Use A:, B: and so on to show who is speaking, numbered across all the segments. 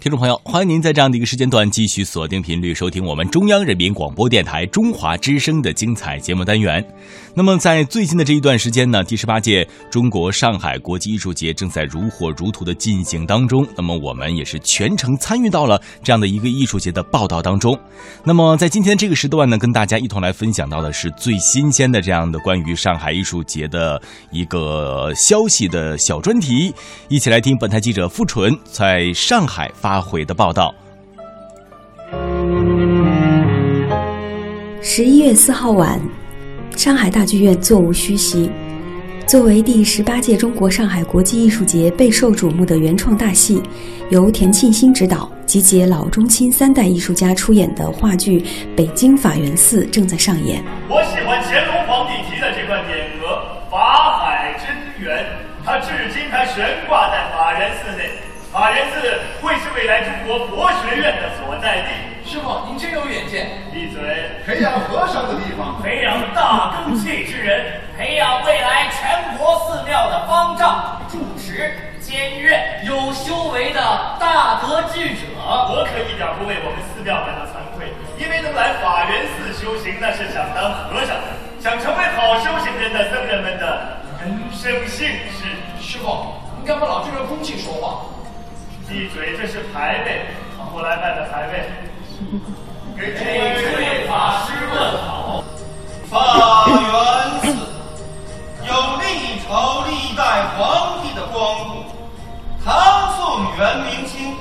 A: 听众朋友，欢迎您在这样的一个时间段继续锁定频率收听我们中央人民广播电台中华之声的精彩节目单元。那么，在最近的这一段时间呢，第十八届中国上海国际艺术节正在如火如荼的进行当中。那么，我们也是全程参与到了这样的一个艺术节的报道当中。那么，在今天这个时段呢，跟大家一同来分享到的是最新鲜的这样的关于上海艺术节的一个消息的小专题，一起来听本台记者付纯在上海发。发回的报道。
B: 十一月四号晚，上海大剧院座无虚席。作为第十八届中国上海国际艺术节备受瞩目的原创大戏，由田沁鑫执导、集结老中青三代艺术家出演的话剧《北京法源寺》正在上演。
C: 我喜欢乾隆皇帝题的这段匾额“法海真源”，它至今还悬挂在法源寺内。法源寺未来中国佛学院的所在地。
D: 师傅，您真有远见。
C: 闭嘴！
E: 培养和尚的地方，
C: 培养大根器之人，培养未来全国寺庙的方丈、住持、监院有修为的大德智者。我可一点不为我们寺庙感到惭愧，因为能来法源寺修行，那是想当和尚的，想成为好修行人的僧人们的人生幸事。
D: 师傅，您干嘛老对着空气说话？
C: 闭嘴！这是牌位，我来拜拜牌位。给这位法师问好。
F: 法源寺有历朝历代皇帝的光顾，唐宋元明清，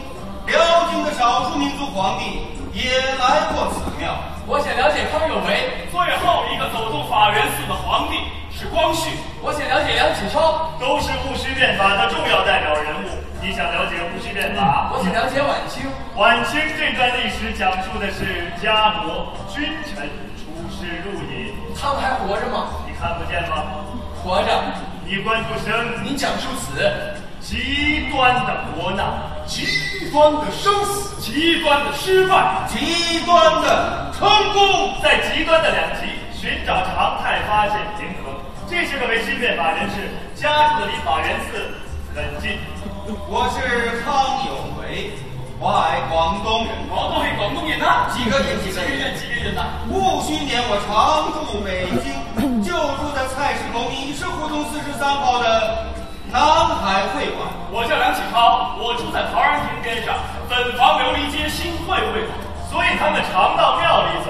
F: 辽金的少数民族皇帝也来过此庙。
D: 我想了解康有为，
C: 最后一个走动法源寺的皇帝是光绪。
D: 我想了解梁启超，
C: 都是戊戌变法的重要代表人物。你想了解戊戌变法？
D: 我想了解晚清。
C: 晚清这段历史讲述的是家国君臣出师入隐。
D: 他们还活着吗？
C: 你看不见吗？
D: 活着。
C: 你关注生，
D: 你讲述死。
C: 极端的国难，
E: 极端的生死，
C: 极端的失败，
F: 极端的成功，
C: 在极端的两极寻找常态，发现平衡。这是个维新变法人士，家住的离法源寺很近。
F: 我是康有为，外广东人。
C: 广东人，广东人呐？
F: 几个人？
C: 几个人？几个人呐？
F: 戊戌年，我常驻北京，就住在菜市口米市胡同四十三号的南海会馆。
C: 我叫梁启超，我住在陶然亭边上，本房琉璃街新会会馆。所以他们常到庙里走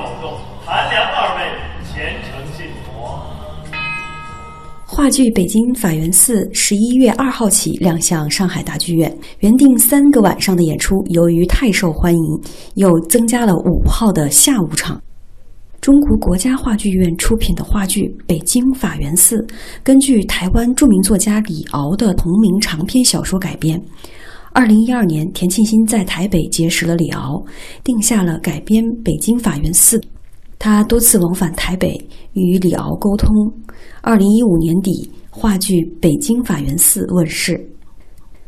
B: 话剧《北京法源寺》十一月二号起亮相上海大剧院，原定三个晚上的演出，由于太受欢迎，又增加了五号的下午场。中国国家话剧院出品的话剧《北京法源寺》，根据台湾著名作家李敖的同名长篇小说改编。二零一二年，田沁鑫在台北结识了李敖，定下了改编《北京法源寺》。他多次往返台北，与李敖沟通。二零一五年底，话剧《北京法源寺》问世。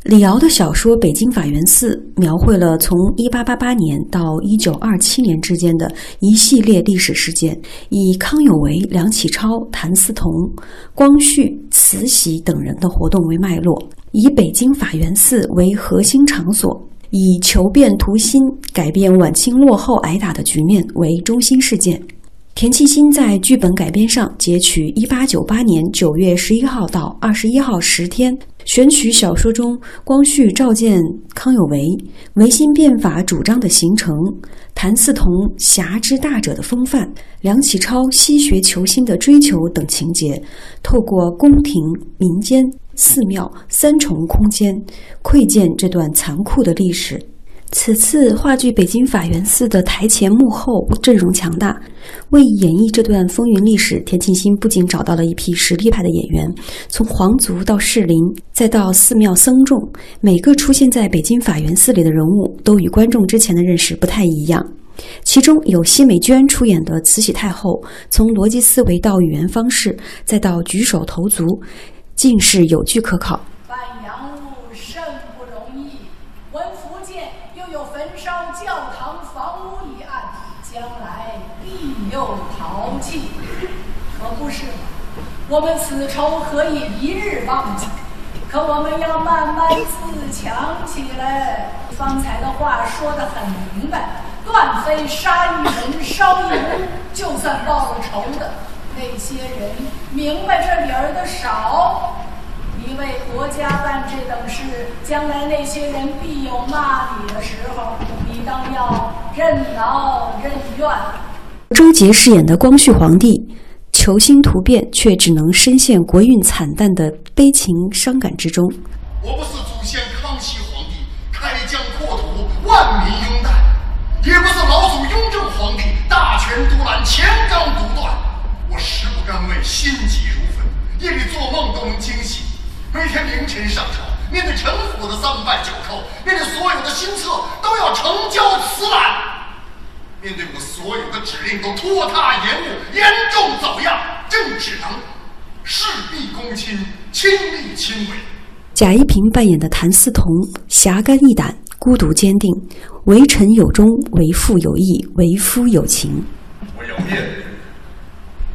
B: 李敖的小说《北京法源寺》描绘了从一八八八年到一九二七年之间的一系列历史事件，以康有为、梁启超、谭嗣同、光绪、慈禧等人的活动为脉络，以北京法源寺为核心场所，以求变图新、改变晚清落后挨打的局面为中心事件。田沁鑫在剧本改编上截取1898年9月11号到21号十天，选取小说中光绪召见康有为、维新变法主张的形成、谭嗣同侠之大者的风范、梁启超西学求新的追求等情节，透过宫廷、民间、寺庙三重空间，窥见这段残酷的历史。此次话剧《北京法源寺》的台前幕后阵容强大，为演绎这段风云历史，田沁鑫不仅找到了一批实力派的演员，从皇族到士林，再到寺庙僧众，每个出现在北京法源寺里的人物，都与观众之前的认识不太一样。其中有奚美娟出演的慈禧太后，从逻辑思维到语言方式，再到举手投足，尽是有据可考。
G: 我们此仇何以一日忘记？可我们要慢慢自强起来。方才的话说得很明白，断非杀一人、烧一屋就算报了仇的。那些人明白这理儿的少，你为国家办这等事，将来那些人必有骂你的时候，你当要任劳任怨。
B: 周杰饰演的光绪皇帝，求新图变，却只能深陷国运惨淡的悲情伤感之中。
E: 我不是祖先康熙皇帝开疆扩土、万民拥戴，也不是老祖雍正皇帝大权独揽、乾纲独断。我实不甘味心急如焚，夜里做梦都能惊醒。每天凌晨上朝，面对臣府的三拜九叩，面对所有的新策都要呈交辞览。面对我所有的指令都拖沓延误，严重走样，朕只能事必躬亲，亲力亲为。
B: 贾一平扮演的谭嗣同，侠肝义胆，孤独坚定，为臣有忠，为父有义，为夫有情。
E: 我要面对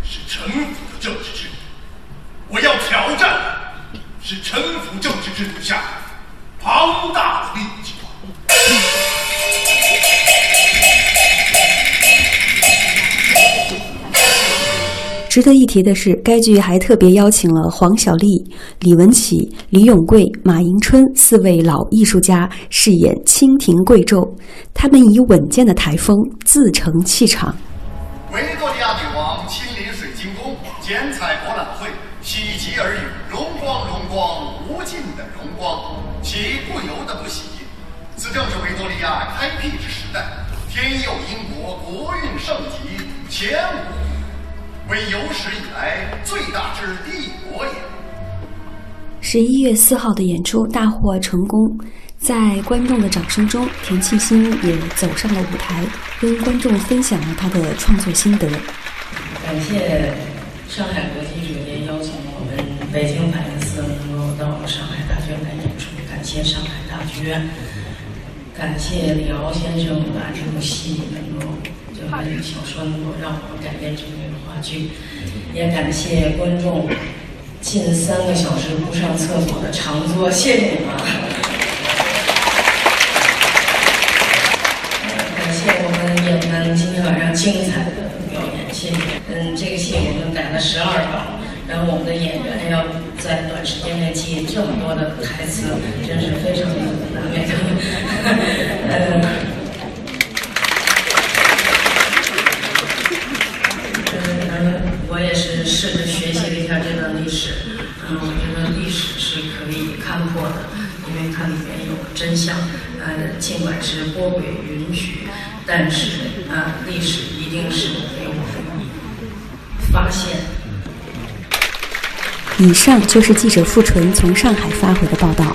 E: 是臣服的政治制度，我要挑战的是臣服政治制度下庞大的利
B: 值得一提的是，该剧还特别邀请了黄晓丽、李文启、李永贵、马迎春四位老艺术家饰演清廷贵胄，他们以稳健的台风自成气场。
E: 维多利亚女王亲临水晶宫剪彩博览会，喜极而语，荣光荣光，无尽的荣光，岂不由得不喜？此正是维多利亚开辟之时代，天佑英国，国运盛极，前无。为有史以来最大之帝国也。
B: 十一月四号的演出大获成功，在观众的掌声中，田沁鑫也走上了舞台，跟观众分享了他的创作心得。
H: 感谢上海国际酒店邀请我们北京法源寺能够到上海大剧院来演出，感谢上海大剧院，感谢李敖先生把这部戏能够。就把这个小说能够让我们改编成这个话剧，也感谢观众近三个小时不上厕所的长坐，谢谢你们。感谢我们演员今天晚上精彩的表演，谢谢。嗯，这个戏我们改了十二稿，然后我们的演员要在短时间内记这么多的台词，真是非常难为他们。嗯。试着学习了一下这段历史，嗯，我觉得历史是可以看破的，因为它里面有真相。呃，尽管是波诡允许，但是呃，历史一定是给我们发现。
B: 以上就是记者傅纯从上海发回的报道。